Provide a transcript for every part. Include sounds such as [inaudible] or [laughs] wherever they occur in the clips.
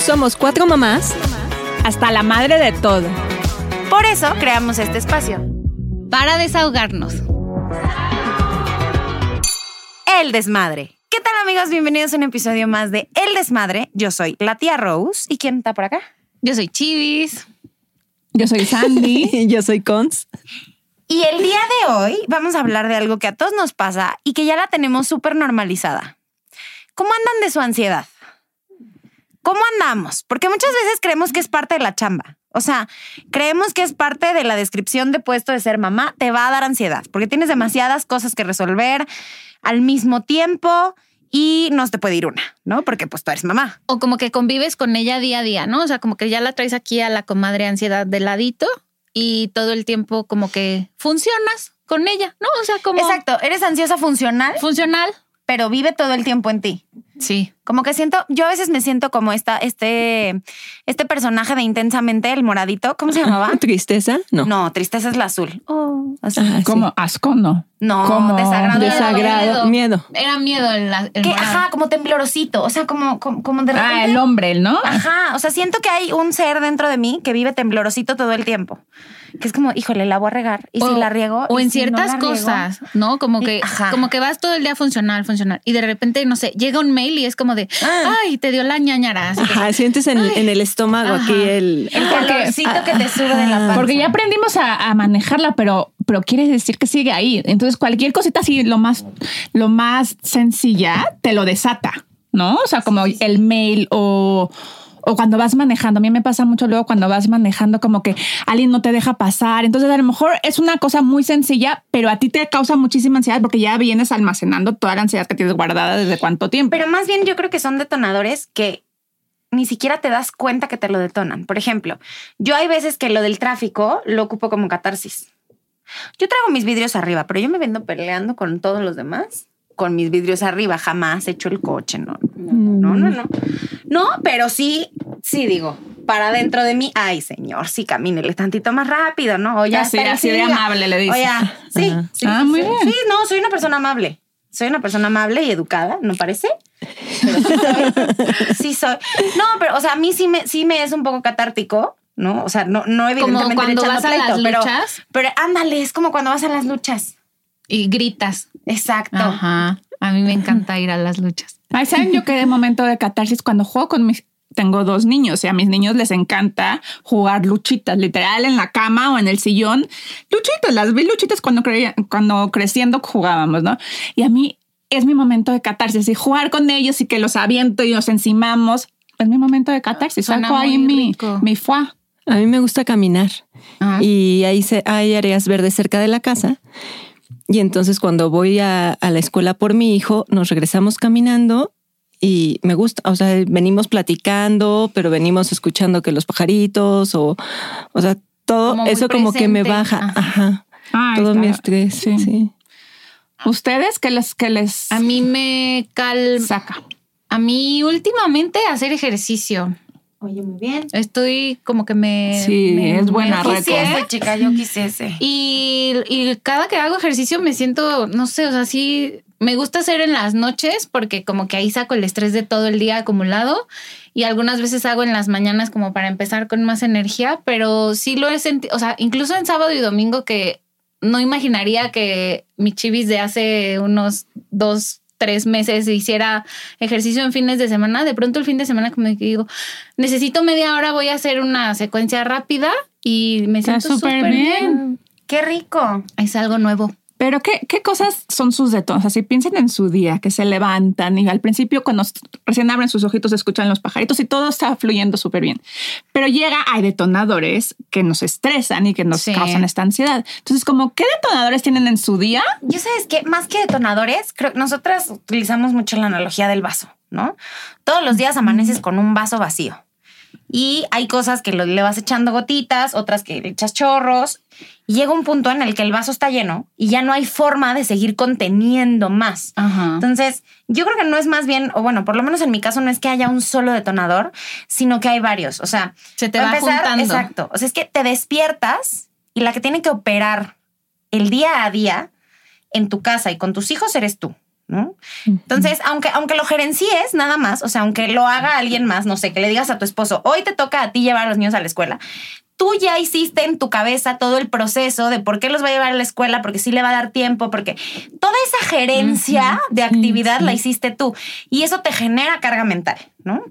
Somos cuatro mamás. Hasta la madre de todo. Por eso creamos este espacio. Para desahogarnos. El desmadre. ¿Qué tal amigos? Bienvenidos a un episodio más de El desmadre. Yo soy la tía Rose. ¿Y quién está por acá? Yo soy Chivis. Yo soy Sandy. [laughs] Yo soy Cons. Y el día de hoy vamos a hablar de algo que a todos nos pasa y que ya la tenemos súper normalizada. ¿Cómo andan de su ansiedad? ¿Cómo andamos? Porque muchas veces creemos que es parte de la chamba. O sea, creemos que es parte de la descripción de puesto de ser mamá, te va a dar ansiedad, porque tienes demasiadas cosas que resolver al mismo tiempo y no te puede ir una, ¿no? Porque pues tú eres mamá. O como que convives con ella día a día, ¿no? O sea, como que ya la traes aquí a la comadre ansiedad de ladito y todo el tiempo como que funcionas con ella, ¿no? O sea, como... Exacto, eres ansiosa funcional, Funcional. Pero vive todo el tiempo en ti. Sí. Como que siento, yo a veces me siento como esta, este, este personaje de intensamente, el moradito, ¿cómo se llamaba? [laughs] ¿Tristeza? No. No, tristeza es la azul. Oh, así. Ah, sí. Como asco, no. No, como desagrado. Desagrado, miedo. Era miedo el, el Que, ajá, como temblorosito, o sea, como, como, como de repente. Ah, el hombre, ¿no? Ajá, o sea, siento que hay un ser dentro de mí que vive temblorosito todo el tiempo. Que es como, híjole, la voy a regar. Y si la riego. O en si no ciertas riego? cosas, ¿no? Como que, ajá. como que vas todo el día funcional, funcional. Y de repente, no sé, llega un mail y es como de, Ah. ay, te dio la ñañara. Ajá, sientes en, en el estómago Ajá. aquí el... El calorcito que te sube de la panza. Porque ya aprendimos a, a manejarla, pero, pero quiere decir que sigue ahí. Entonces, cualquier cosita así, lo más, lo más sencilla, te lo desata, ¿no? O sea, como el mail o, o cuando vas manejando. A mí me pasa mucho luego cuando vas manejando, como que alguien no te deja pasar. Entonces, a lo mejor es una cosa muy sencilla, pero a ti te causa muchísima ansiedad porque ya vienes almacenando toda la ansiedad que tienes guardada desde cuánto tiempo. Pero más bien yo creo que son detonadores que ni siquiera te das cuenta que te lo detonan. Por ejemplo, yo hay veces que lo del tráfico lo ocupo como catarsis. Yo traigo mis vidrios arriba, pero yo me vendo peleando con todos los demás con mis vidrios arriba. Jamás he hecho el coche, no. No, no, no. No, pero sí, sí digo, para dentro de mí, ay, señor, sí, camínele tantito más rápido, ¿no? O ya Así, de amable le dices. O ya, sí, Ajá. sí. Ah, sí, muy sí. bien. Sí, no, soy una persona amable. Soy una persona amable y educada, ¿no parece? Pero sí soy. sí soy. No, pero, o sea, a mí sí me, sí me es un poco catártico, ¿no? O sea, no, no evidentemente cuando echando vas a las pleito, pero, luchas. pero ándale, es como cuando vas a las luchas. Y gritas. Exacto. Ajá. A mí me encanta ir a las luchas. Ay, ¿saben yo qué momento de catarsis cuando juego con mis... Tengo dos niños y a mis niños les encanta jugar luchitas, literal en la cama o en el sillón. Luchitas, las vi luchitas cuando, creía, cuando creciendo jugábamos, ¿no? Y a mí es mi momento de catarsis y jugar con ellos y que los aviento y nos encimamos. Es mi momento de catarsis. Suena Saco ahí mi, mi foie. A mí me gusta caminar Ajá. y ahí se, hay áreas verdes cerca de la casa. Y entonces cuando voy a, a la escuela por mi hijo, nos regresamos caminando y me gusta, o sea, venimos platicando, pero venimos escuchando que los pajaritos o, o sea, todo Como eso como que me baja, Ajá. todo está- mi estrés, sí. sí. ¿Ustedes qué les, qué les A mí me calma. saca? A mí últimamente hacer ejercicio. Oye, muy bien. Estoy como que me... Sí, me- es buena me. Quisiese, chica, yo quisiese. Y, y cada que hago ejercicio me siento, no sé, o sea, sí, me gusta hacer en las noches porque como que ahí saco el estrés de todo el día acumulado y algunas veces hago en las mañanas como para empezar con más energía, pero sí lo he sentido, o sea, incluso en sábado y domingo que no imaginaría que mi chivis de hace unos dos, tres meses hiciera ejercicio en fines de semana, de pronto el fin de semana como que digo, necesito media hora, voy a hacer una secuencia rápida y me Está siento súper súper bien. bien. Qué rico. Es algo nuevo. Pero ¿qué, qué cosas son sus detones? Así piensen en su día, que se levantan y al principio cuando recién abren sus ojitos escuchan los pajaritos y todo está fluyendo súper bien. Pero llega, hay detonadores que nos estresan y que nos Sí. causan esta ansiedad. Entonces, como ¿qué detonadores tienen en su día? Yo sabes que más que detonadores, creo que nosotras utilizamos mucho la analogía del vaso, ¿no? Todos los días amaneces con un vaso vacío. Y hay cosas que le vas echando gotitas, otras que le echas chorros. Y llega un punto en el que el vaso está lleno y ya no hay forma de seguir conteniendo más. Ajá. Entonces, yo creo que no es más bien, o bueno, por lo menos en mi caso, no es que haya un solo detonador, sino que hay varios. O sea, Se te va juntando. Exacto. O sea, es que te despiertas y la que tiene que operar el día a día en tu casa y con tus hijos eres tú, ¿no? Entonces, aunque, aunque lo gerencies nada más, o sea, aunque lo haga alguien más, no sé, que le digas a tu esposo, hoy te toca a ti llevar a los niños a la escuela, tú ya hiciste en tu cabeza todo el proceso de por qué los va a llevar a la escuela, porque sí le va a dar tiempo, porque toda esa gerencia de actividad la hiciste tú y eso te genera carga mental, ¿no?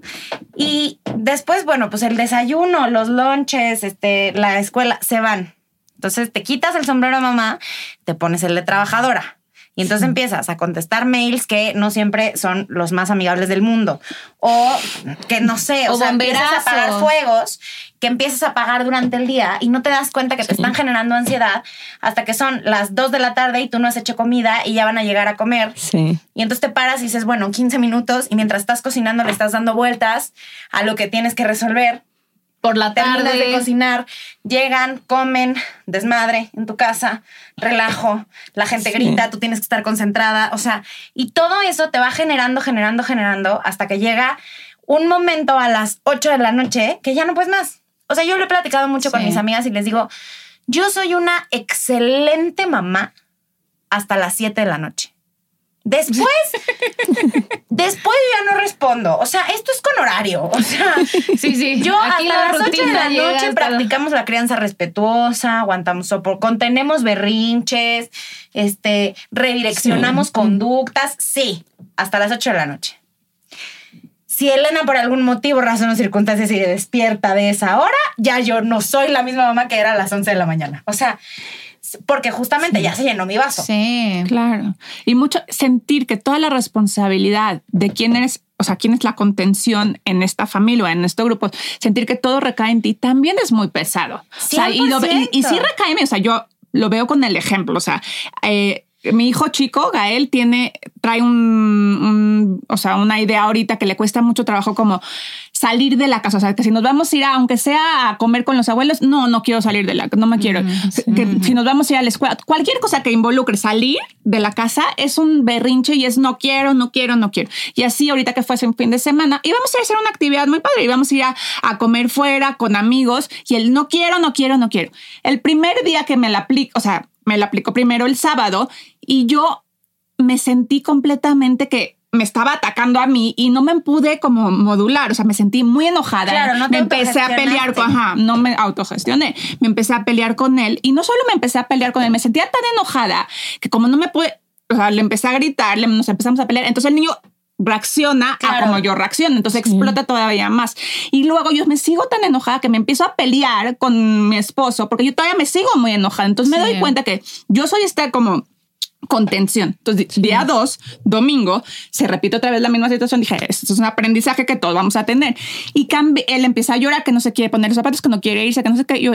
Y después, bueno, pues el desayuno, los lunches, este, la escuela, se van. Entonces te quitas el sombrero mamá, te pones el de trabajadora. Y entonces empiezas a contestar mails que no siempre son los más amigables del mundo. O que no sé, o, O sea, empiezas a apagar fuegos que empiezas a apagar durante el día y no te das cuenta que te están generando ansiedad hasta que son las 2 de la tarde y tú no has hecho comida y ya van a llegar a comer. Sí. Y entonces te paras y dices, bueno, 15 minutos y mientras estás cocinando le estás dando vueltas a lo que tienes que resolver. Por la Terminas de tarde. cocinar, llegan, comen, desmadre en tu casa, relajo, la gente Sí. grita, tú tienes que estar concentrada, o sea, y todo eso te va generando, generando, generando hasta que llega un momento a las 8 de la noche que ya no puedes más. O sea, yo lo he platicado mucho con mis amigas y les digo, yo soy una excelente mamá hasta las 7 de la noche. Después, [laughs] después yo ya no respondo. O sea, esto es con horario. O sea, Sí, sí. yo Aquí hasta la las 8 de la noche practicamos la crianza respetuosa, aguantamos sopor, contenemos berrinches, este, redireccionamos conductas. Sí, hasta las 8 de la noche. Si Elena por algún motivo, razón o circunstancia se despierta de esa hora, ya yo no soy la misma mamá que era a las 11 de la mañana. O sea, porque justamente ya se llenó mi vaso. Sí. Claro. Y mucho sentir que toda la responsabilidad de quién eres, o sea, quién es la contención en esta familia o en este grupo, sentir que todo recae en ti también es muy pesado. O sea, y, lo y, y sí 100%. recae en mí. O sea, yo lo veo con el ejemplo. O sea, eh, mi hijo chico, Gael, tiene, trae un, un- o sea, una idea ahorita que le cuesta mucho trabajo como salir de la casa. O sea, que si nos vamos a ir, a, aunque sea a comer con los abuelos, no, no quiero salir de la no me quiero. Que si nos vamos a ir a la escuela, cualquier cosa que involucre salir de la casa es un berrinche y es no quiero, no quiero, no quiero. Y así ahorita que fue hace un fin de semana, íbamos a ir a hacer una actividad muy padre, íbamos a ir a, a comer fuera con amigos y el no quiero, no quiero, no quiero. El primer día que me la aplico, o sea, me la aplicó primero el sábado y yo me sentí completamente que me estaba atacando a mí y no me pude como modular, o sea, me sentí muy enojada. Claro, no te me empecé a pelear con, ajá, no me autogestioné, me empecé a pelear con él y no solo me empecé a pelear con él, me sentía tan enojada que como no me pude, o sea, le empecé a gritar, le- nos empezamos a pelear, entonces el niño reacciona a Claro. como yo reacciono, entonces explota todavía más. Y luego yo me sigo tan enojada que me empiezo a pelear con mi esposo porque yo todavía me sigo muy enojada. Entonces me Sí. doy cuenta que yo soy esta como contención. Entonces, día dos, domingo, se repite otra vez la misma situación. Dije, esto es un aprendizaje que todos vamos a tener. Y él empieza a llorar que no se quiere poner los zapatos, que no quiere irse, que no sé qué. Yo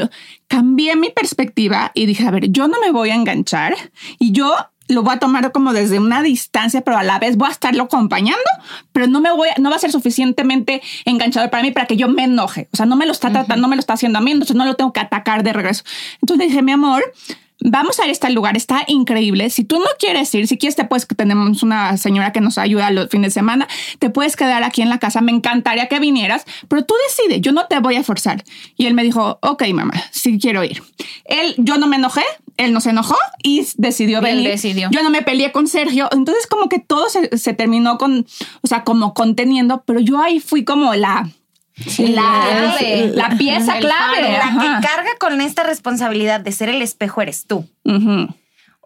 cambié mi perspectiva y dije, a ver, yo no me voy a enganchar y yo lo voy a tomar como desde una distancia, pero a la vez voy a estarlo acompañando, pero no me voy, a- no va a ser suficientemente enganchador para mí para que yo me enoje. O sea, no me lo está tratando, no me lo está haciendo a mí, entonces no lo tengo que atacar de regreso. Entonces dije, mi amor, vamos a ir a este lugar, está increíble. Si tú no quieres ir, si quieres, te puedes, tenemos una señora que nos ayuda los fines de semana, te puedes quedar aquí en la casa, me encantaría que vinieras, pero tú decides, yo no te voy a forzar. Y él me dijo, ok, mamá, sí quiero ir. Él, yo no me enojé, él no se enojó y decidió Él venir. decidió. Yo no me peleé con Sergio, entonces como que todo se, se terminó con, o sea, como conteniendo, pero yo ahí fui como la... la, clave. la pieza clave. faro. La que carga con esta responsabilidad de ser el espejo eres tú.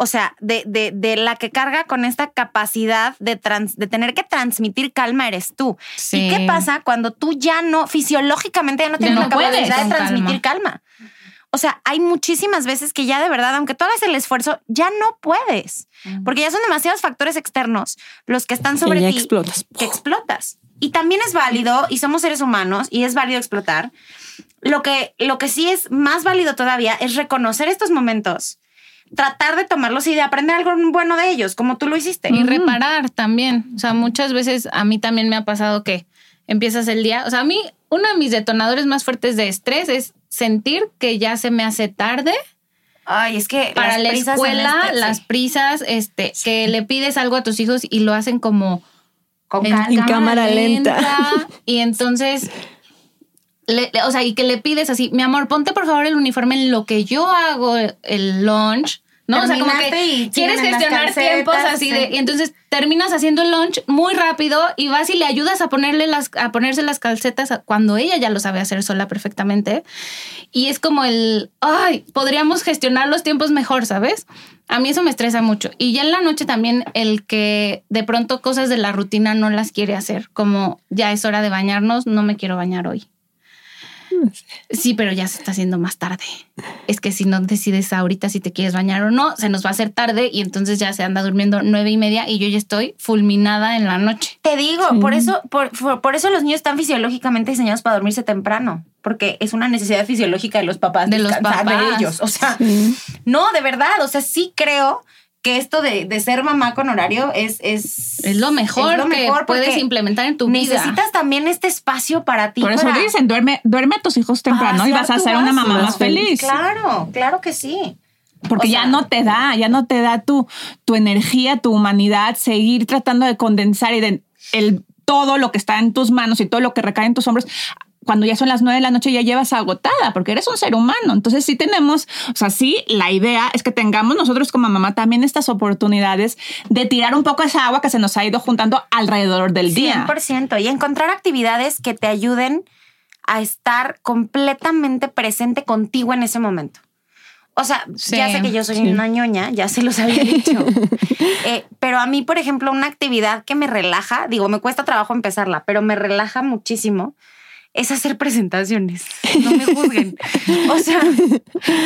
O sea, de, de, de la que carga con esta capacidad de, trans- de tener que transmitir calma eres tú. Sí. ¿Y qué pasa cuando tú ya no, fisiológicamente ya no tienes no la capacidad de transmitir calma? O sea, hay muchísimas veces que ya de verdad, aunque tú hagas el esfuerzo, ya no puedes. Porque ya son demasiados factores externos los que están sobre ti explotas. que explotas. Y también es válido, y somos seres humanos, y es válido explotar. Lo que, lo que sí es más válido todavía es reconocer estos momentos, tratar de tomarlos y de aprender algo bueno de ellos, como tú lo hiciste. Y reparar también. O sea, muchas veces a mí también me ha pasado que empiezas el día. O sea, a mí uno de mis detonadores más fuertes de estrés es sentir que ya se me hace tarde Ay, es que para las la escuela, este- las sí. prisas, este, que le pides algo a tus hijos y lo hacen como con en, cámara lenta. Y entonces, le- le- o sea, y que le pides así, mi amor, ponte por favor el uniforme en lo que yo hago el lunch, ¿no? O sea, como Terminaste que quieres gestionar tiempos así de, y entonces terminas haciendo el lunch muy rápido y vas y le ayudas a ponerle las, a ponerse las calcetas cuando ella ya lo sabe hacer sola perfectamente. Y es como el, ay, podríamos gestionar los tiempos mejor, ¿sabes? A mí eso me estresa mucho. Y ya en la noche también el que de pronto cosas de la rutina no las quiere hacer, como ya es hora de bañarnos, no me quiero bañar hoy. Sí, pero ya se está haciendo más tarde. Es que si no decides ahorita si te quieres bañar o no, se nos va a hacer tarde y entonces ya se anda durmiendo nueve y media y yo ya estoy fulminada en la noche. Te digo, por eso, por, por- por eso los niños están fisiológicamente diseñados para dormirse temprano, porque es una necesidad fisiológica de los papás De los papás. de ellos. O sea, no, de verdad, o sea, sí creo que esto de, de ser mamá con horario es, es, Es lo mejor, es lo mejor que puedes implementar en tu vida. Necesitas también este espacio para ti. Por eso para dicen, duerme, duerme a tus hijos temprano y vas a ser una mamá más feliz. Claro, claro que sí. Porque O ya no te da, ya no te da tu, tu energía, tu humanidad, seguir tratando de condensar y de el, todo lo que está en tus manos y todo lo que recae en tus hombros. Cuando ya son las nueve de la noche ya llevas agotada porque eres un ser humano. Entonces sí tenemos, o sea, sí, la idea es que tengamos nosotros como mamá también estas oportunidades de tirar un poco esa agua que se nos ha ido juntando alrededor del día. 100%. Y encontrar actividades que te ayuden a estar completamente presente contigo en ese momento. O sea, Sí, ya sé que yo soy sí. una ñoña, ya se los había [laughs] dicho. Eh, pero a mí, por ejemplo, una actividad que me relaja, digo, me cuesta trabajo empezarla, pero me relaja muchísimo, es hacer presentaciones. [laughs] No me juzguen. O sea,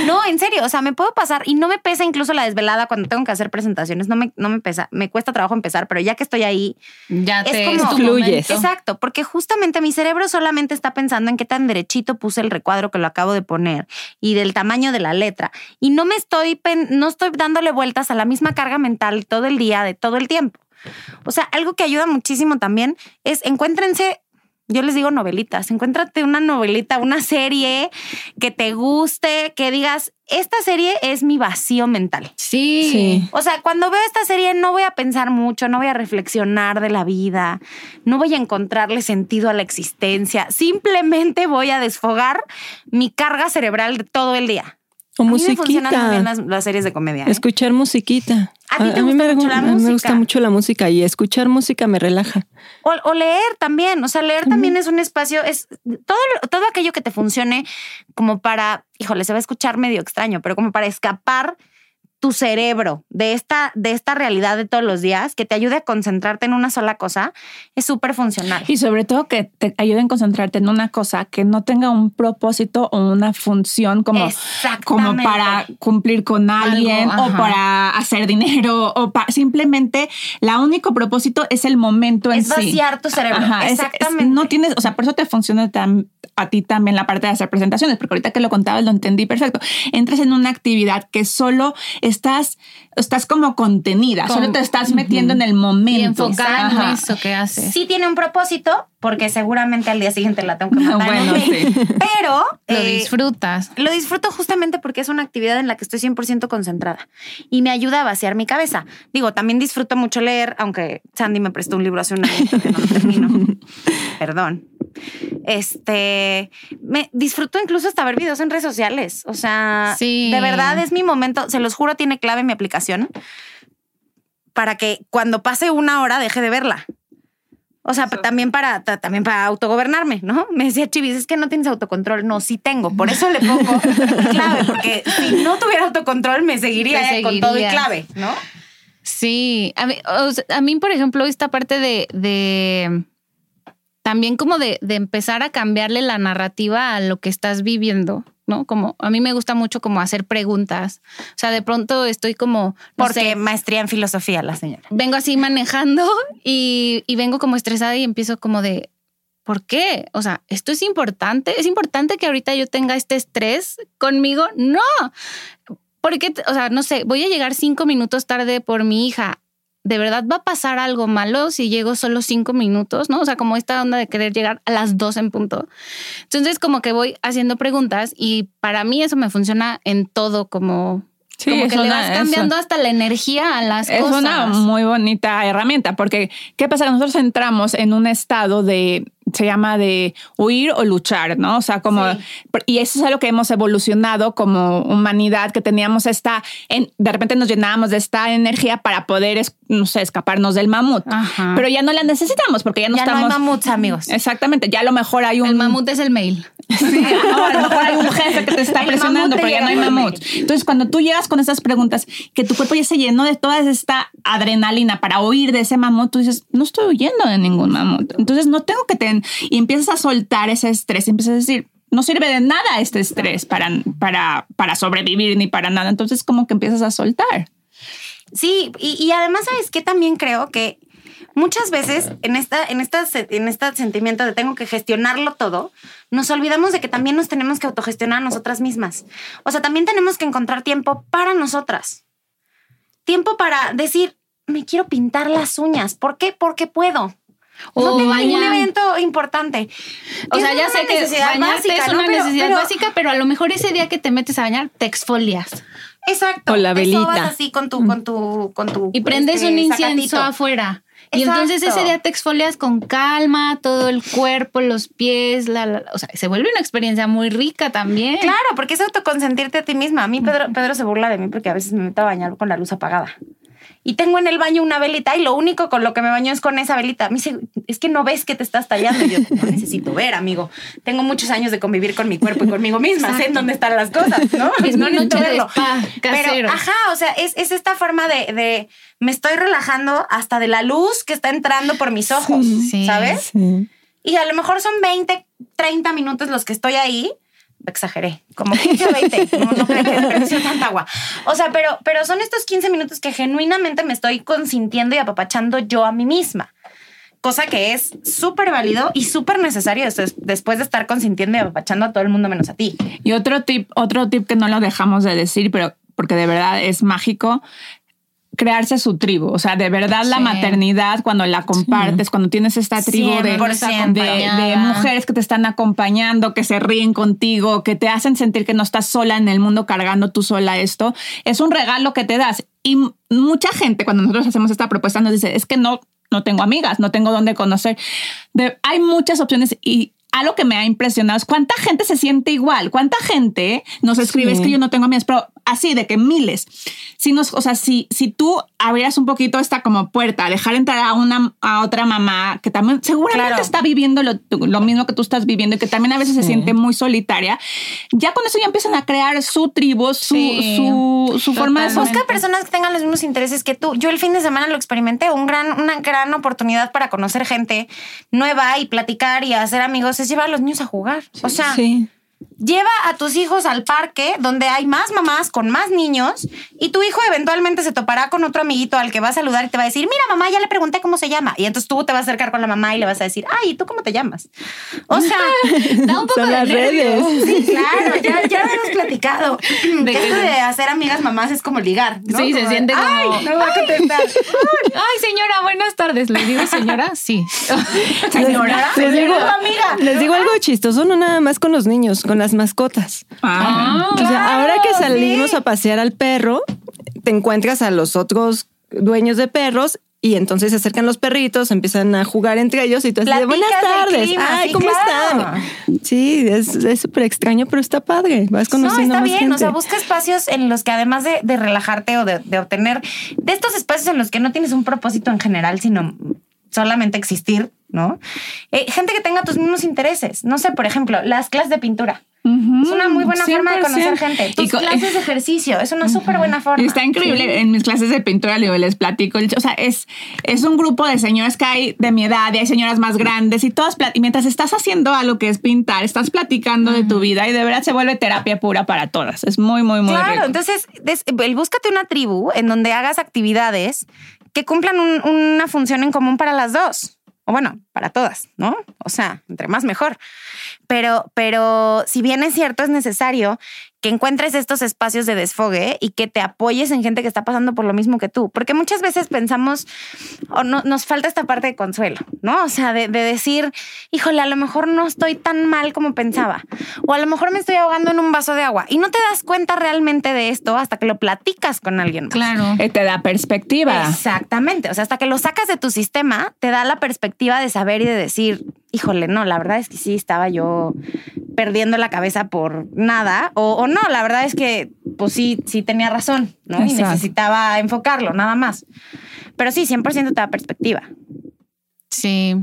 no, en serio, o sea, me puedo pasar y no me pesa incluso la desvelada cuando tengo que hacer presentaciones, no me, no me pesa, me cuesta trabajo empezar, pero ya que estoy ahí, Ya Es te como- Fluyes. Exacto, porque justamente mi cerebro solamente está pensando en qué tan derechito puse el recuadro que lo acabo de poner y del tamaño de la letra. Y no me estoy, no estoy dándole vueltas a la misma carga mental todo el día, de todo el tiempo. O sea, algo que ayuda muchísimo también es encuéntrense, yo les digo novelitas, encuéntrate una novelita, una serie que te guste, que digas, esta serie es mi vacío mental. Sí. Sí. O sea, cuando veo esta serie no voy a pensar mucho, no voy a reflexionar de la vida, no voy a encontrarle sentido a la existencia, simplemente voy a desfogar mi carga cerebral de todo el día. O A mí me funcionan muy bien musiquita. las, las series de comedia. ¿eh? Escuchar musiquita. ¿A ti te mí gusta me, mucho la a mí me gusta mucho la música y escuchar música me relaja. O, o leer también, o sea, leer también es un espacio, es todo, todo aquello que te funcione como para, híjole, se va a escuchar medio extraño, pero como para escapar tu cerebro de esta, de esta realidad de todos los días, que te ayude a concentrarte en una sola cosa, es súper funcional. Y sobre todo que te ayuden a concentrarte en una cosa que no tenga un propósito o una función como, como para cumplir con alguien Algo, o para hacer dinero o para simplemente la único propósito es el momento en Es sí. vaciar tu cerebro. Ajá, es- es- Exactamente. no tienes, o sea, por eso te funciona tam- a ti también la parte de hacer presentaciones, porque ahorita que lo contabas lo entendí perfecto. Entras en una actividad que solo estás, estás como contenida, Con- solo te estás metiendo en el momento. Y enfocada en Ajá. eso que haces. Sí tiene un propósito, porque seguramente al día siguiente la tengo que [laughs] matar. Bueno, ¿no? sí. Pero [laughs] Lo eh, disfrutas. Lo disfruto justamente porque es una actividad en la que estoy 100% concentrada y me ayuda a vaciar mi cabeza. Digo, también disfruto mucho leer, aunque Sandy me prestó un libro hace un año que no lo termino. [laughs] Perdón. Este, me disfruto incluso hasta ver videos en redes sociales. O sea, Sí. de verdad es mi momento. Se los juro, tiene clave mi aplicación para que cuando pase una hora deje de verla. O sea, también para, ta- también para autogobernarme, ¿no? [laughs] Me decía Chivis, es que no tienes autocontrol. No, sí tengo. Por eso le pongo [laughs] clave, porque si no tuviera autocontrol me seguiría, Te con todo y clave, ¿no? Sí, a mí, o sea, a mí, por ejemplo, esta parte de, de también como de, de empezar a cambiarle la narrativa a lo que estás viviendo, ¿no? Como a mí me gusta mucho como hacer preguntas. O sea, de pronto estoy como, no Porque sé, maestría en filosofía la señora. vengo así manejando [laughs] y, y vengo como estresada y empiezo como de, ¿por qué? O sea, esto es importante. Es importante que ahorita yo tenga este estrés conmigo. No. Porque, o sea, no sé, voy a llegar cinco minutos tarde por mi hija. ¿De verdad va a pasar algo malo si llego solo cinco minutos? ¿No? O sea, como esta onda de querer llegar a las dos en punto. Entonces, como que voy haciendo preguntas y para mí eso me funciona en todo, como Sí, como es que le vas es cambiando hasta la energía a las Es cosas. una muy bonita herramienta porque ¿qué pasa? Nosotros entramos en un estado de se llama de huir o luchar, ¿no? O sea, como y eso es algo que hemos evolucionado como humanidad que teníamos esta en- de repente nos llenábamos de esta energía para poder es- no sé, escaparnos del mamut. Ajá. Pero ya no la necesitamos porque ya no ya no estamos hay mamuts, amigos. Exactamente, ya a lo mejor hay un El mamut es el mail. Sí, no, a lo mejor un jefe que te está El presionando, pero ya no hay mamut. Entonces, cuando tú llegas con esas preguntas, que tu cuerpo ya se llenó de toda esta adrenalina para huir de ese mamut, tú dices, no estoy huyendo de ningún mamut. Entonces, no tengo que tener, y empiezas a soltar ese estrés, y empiezas a decir, no sirve de nada este estrés para, para, para sobrevivir ni para nada. Entonces, como que empiezas a soltar. Sí, y, y además, ¿sabes qué? También creo que muchas veces en esta, en esta, en este sentimiento de tengo que gestionarlo todo, nos olvidamos de que también nos tenemos que autogestionar a nosotras mismas. O sea, también tenemos que encontrar tiempo para nosotras. Tiempo para decir, me quiero pintar las uñas. ¿Por qué? Porque puedo. no O tengo ningún bañar. evento importante. O sea, ya sé que necesidad bañarte básica, es ¿no? una Pero- necesidad pero- básica, pero a lo mejor ese día que te metes a bañar, te exfolias. Exacto. O la Eso velita. vas así con tu, con tu, con tu. Y prendes este, un incienso sacatito. afuera. Y Exacto. entonces ese día te exfolias con calma, todo el cuerpo, los pies, la, la- o sea, se vuelve una experiencia muy rica también. Claro, porque es autoconsentirte a ti misma. A mí Pedro, Pedro se burla de mí porque a veces me meto a bañar con la luz apagada. Y tengo en el baño una velita y lo único con lo que me baño es con esa velita. Me dice, es que no ves que te estás tallando. Y yo, no [laughs] necesito ver, amigo. Tengo muchos años de convivir con mi cuerpo y conmigo misma. Sé en dónde están las cosas, ¿no? [laughs] Es no necesito verlo. spa. Pero, ajá, o sea, es, es esta forma de, de me estoy relajando hasta de la luz que está entrando por mis ojos, Sí. ¿sabes? Sí. Y a lo mejor son 20, 30 minutos los que estoy ahí. Exageré, como 15 o 20. No, no creo que tanta agua. O sea, pero, pero son estos 15 minutos que genuinamente me estoy consintiendo y apapachando yo a mí misma. Cosa que es súper válido y súper necesario des- después de estar consintiendo y apapachando a todo el mundo menos a ti. Y otro tip, otro tip que no lo dejamos de decir, pero porque de verdad es mágico, crearse su tribu. O sea, de verdad la maternidad, cuando la compartes, cuando tienes esta tribu de, 100%. de, mujeres que te están acompañando, que se ríen contigo, que te hacen sentir que no estás sola en el mundo cargando tú sola esto, es un regalo que te das. Y mucha gente, cuando nosotros hacemos esta propuesta, nos dice, es que no, no tengo amigas, no tengo dónde conocer. De- hay muchas opciones y algo que me ha impresionado es cuánta gente se siente igual, cuánta gente nos escribe, Sí. es que yo no tengo amigas, pero así de que miles. Si nos, o sea, si, si tú abrieras un poquito esta como puerta, dejar entrar a una a otra mamá que también seguramente Claro. está viviendo lo, lo mismo que tú estás viviendo y que también a veces se siente muy solitaria, ya con eso ya empiezan a crear su tribu, su, Sí, su, su forma de. Busca personas que tengan los mismos intereses que tú. Yo el fin de semana lo experimenté, un gran, una gran oportunidad para conocer gente nueva y platicar y hacer amigos es llevar a los niños a jugar. O sea, Sí. Lleva a tus hijos al parque donde hay más mamás con más niños y tu hijo eventualmente se topará con otro amiguito al que va a saludar y te va a decir, mira mamá, ya le pregunté cómo se llama. Y entonces tú te vas a acercar con la mamá y le vas a decir, ay, ¿y tú cómo te llamas? O sea, [laughs] Da un poco Son de las nervios. redes. sí, claro, ya, ya lo hemos [laughs] platicado. De [laughs] que esto de hacer amigas mamás es como ligar. ¿no? Sí, se de, siente como, Ay, no me va a contestar. Ay, señora, buenas tardes. ¿Le digo señora? Sí. Señora, Les digo, amiga. les digo algo chistoso, no nada más con los niños, con las mascotas. Ah. O sea, Claro, ahora que salimos sí. a pasear al perro, te encuentras a los otros dueños de perros y entonces se acercan los perritos, empiezan a jugar entre ellos y tú de buenas tardes. clima, Ay, sí, ¿cómo claro. están? Sí, es es súper extraño, pero está padre. Vas No, conociendo está más bien. gente. O sea, busca espacios en los que además de, de relajarte o de, de obtener de estos espacios en los que no tienes un propósito en general, sino solamente existir, ¿no? Eh, gente que tenga tus mismos intereses. No sé, por ejemplo, las clases de pintura. Es una muy buena forma de conocer 100%. gente. Y Tus co- clases de ejercicio es una súper buena forma. Y está increíble. En mis clases de pintura les platico. O sea, es, es un grupo de señoras que hay de mi edad y hay señoras más grandes y todas. plat- Y mientras estás haciendo algo que es pintar, estás platicando de tu vida y de verdad se vuelve terapia pura para todas. Es muy, muy, muy Claro, rico. entonces des- búscate una tribu en donde hagas actividades que cumplan un- una función en común para las dos. O bueno, para todas, ¿no? O sea, entre más mejor. Pero, pero si bien es cierto, es necesario que encuentres estos espacios de desfogue y que te apoyes en gente que está pasando por lo mismo que tú. Porque muchas veces pensamos, o no, nos falta esta parte de consuelo, ¿no? O sea, de, de decir, híjole, a lo mejor no estoy tan mal como pensaba. O a lo mejor me estoy ahogando en un vaso de agua y no te das cuenta realmente de esto hasta que lo platicas con alguien. más. Claro. Eh, Te da perspectiva. Exactamente. O sea, hasta que lo sacas de tu sistema, te da la perspectiva de saber y de decir, híjole, no, la verdad es que sí estaba yo perdiendo la cabeza por nada. O, o no, la verdad es que, pues sí, sí tenía razón, ¿no? Y necesitaba enfocarlo, nada más. Pero sí, 100% te da perspectiva. Sí.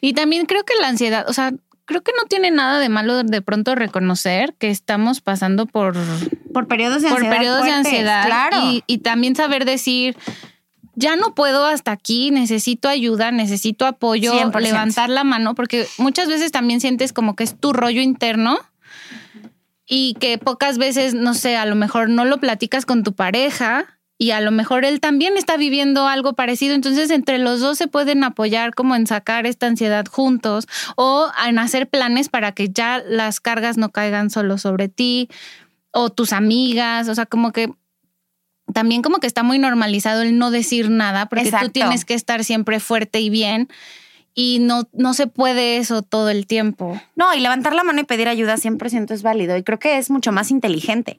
Y también creo que la ansiedad, o sea, creo que no tiene nada de malo de pronto reconocer que estamos pasando por, Por periodos de por ansiedad. periodos de ansiedad. Claro. Y, y también saber decir, ya no puedo hasta aquí, necesito ayuda, necesito apoyo, 100%. levantar la mano, porque muchas veces también sientes como que es tu rollo interno y que pocas veces, no sé, a lo mejor no lo platicas con tu pareja y a lo mejor él también está viviendo algo parecido. Entonces, entre los dos se pueden apoyar como en sacar esta ansiedad juntos o en hacer planes para que ya las cargas no caigan solo sobre ti o tus amigas. O sea, como que también como que está muy normalizado el no decir nada porque Exacto. tú tienes que estar siempre fuerte y bien y no, no se puede eso todo el tiempo. No, y levantar la mano y pedir ayuda 100% es válido. Y creo que es mucho más inteligente.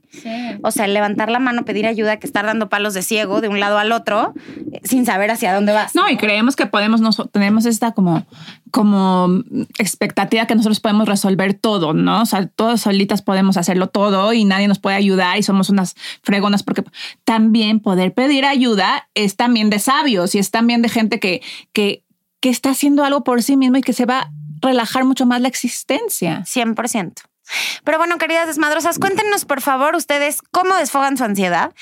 O sea, levantar la mano, pedir ayuda, que estar dando palos de ciego de un lado al otro eh, sin saber hacia dónde vas. No, y creemos que podemos, nos, tenemos esta como, como expectativa que nosotros podemos resolver todo, ¿no? O sea, todos solitas podemos hacerlo todo y nadie nos puede ayudar y somos unas fregonas porque también poder pedir ayuda es también de sabios y es también de gente que, que, que está haciendo algo por sí mismo y que se va a relajar mucho más la existencia. 100%. Pero bueno, queridas desmadrosas, cuéntenos por favor ustedes cómo desfogan su ansiedad.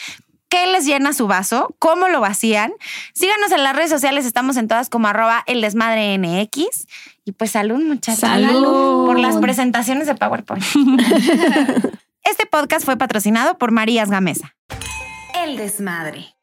¿Qué les llena su vaso? ¿Cómo lo vacían? Síganos en las redes sociales, estamos en todas como arroba el desmadre NX. Y pues salud, muchachos. Salud. Por las presentaciones de PowerPoint. [laughs] este podcast fue patrocinado por Marías Gamesa. El desmadre.